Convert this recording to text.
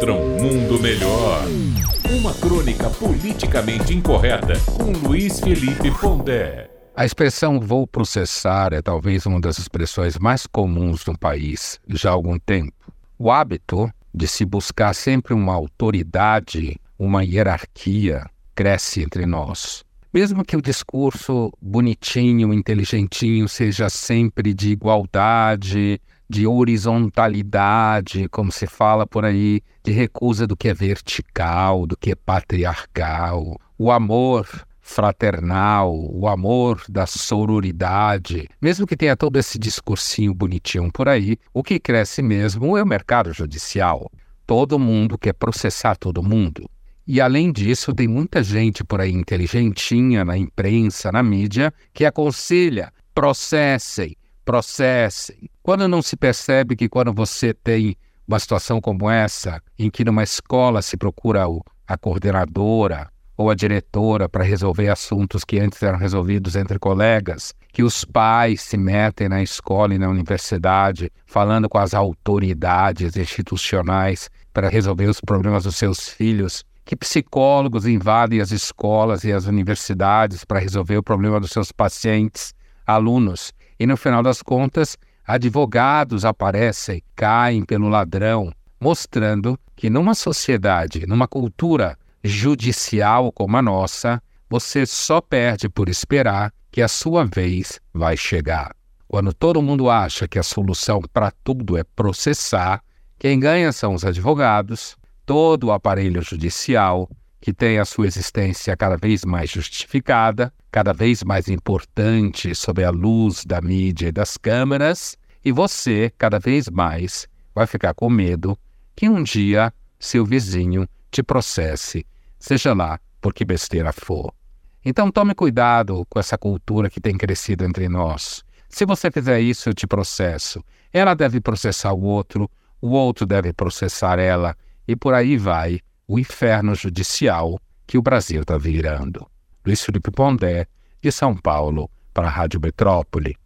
contra um mundo melhor. Uma crônica politicamente incorreta com Luiz Felipe Pondé. A expressão vou processar é talvez uma das expressões mais comuns no país já há algum tempo. O hábito de se buscar sempre uma autoridade, uma hierarquia, cresce entre nós. Mesmo que o discurso bonitinho, inteligentinho, seja sempre de igualdade, de horizontalidade, como se fala por aí, de recusa do que é vertical, do que é patriarcal, o amor fraternal, o amor da sororidade, mesmo que tenha todo esse discursinho bonitinho por aí, o que cresce mesmo é o mercado judicial. Todo mundo quer processar todo mundo. E além disso, tem muita gente por aí inteligentinha na imprensa, na mídia, que aconselha: processem, processem. Quando não se percebe que quando você tem uma situação como essa, em que numa escola se procura a coordenadora ou a diretora para resolver assuntos que antes eram resolvidos entre colegas, que os pais se metem na escola e na universidade falando com as autoridades institucionais para resolver os problemas dos seus filhos que psicólogos invadem as escolas e as universidades para resolver o problema dos seus pacientes, alunos, e no final das contas, advogados aparecem, caem pelo ladrão, mostrando que numa sociedade, numa cultura judicial como a nossa, você só perde por esperar que a sua vez vai chegar. Quando todo mundo acha que a solução para tudo é processar, quem ganha são os advogados, todo o aparelho judicial, que tem a sua existência cada vez mais justificada, cada vez mais importante sob a luz da mídia e das câmeras, e você, cada vez mais, vai ficar com medo que um dia seu vizinho te processe, seja lá por que besteira for. Então tome cuidado com essa cultura que tem crescido entre nós. Se você fizer isso, eu te processo. Ela deve processar o outro, o outro deve processar ela e por aí vai o inferno judicial que o Brasil está virando. Luiz Felipe Pondé, de São Paulo, para a Rádio Metrópole.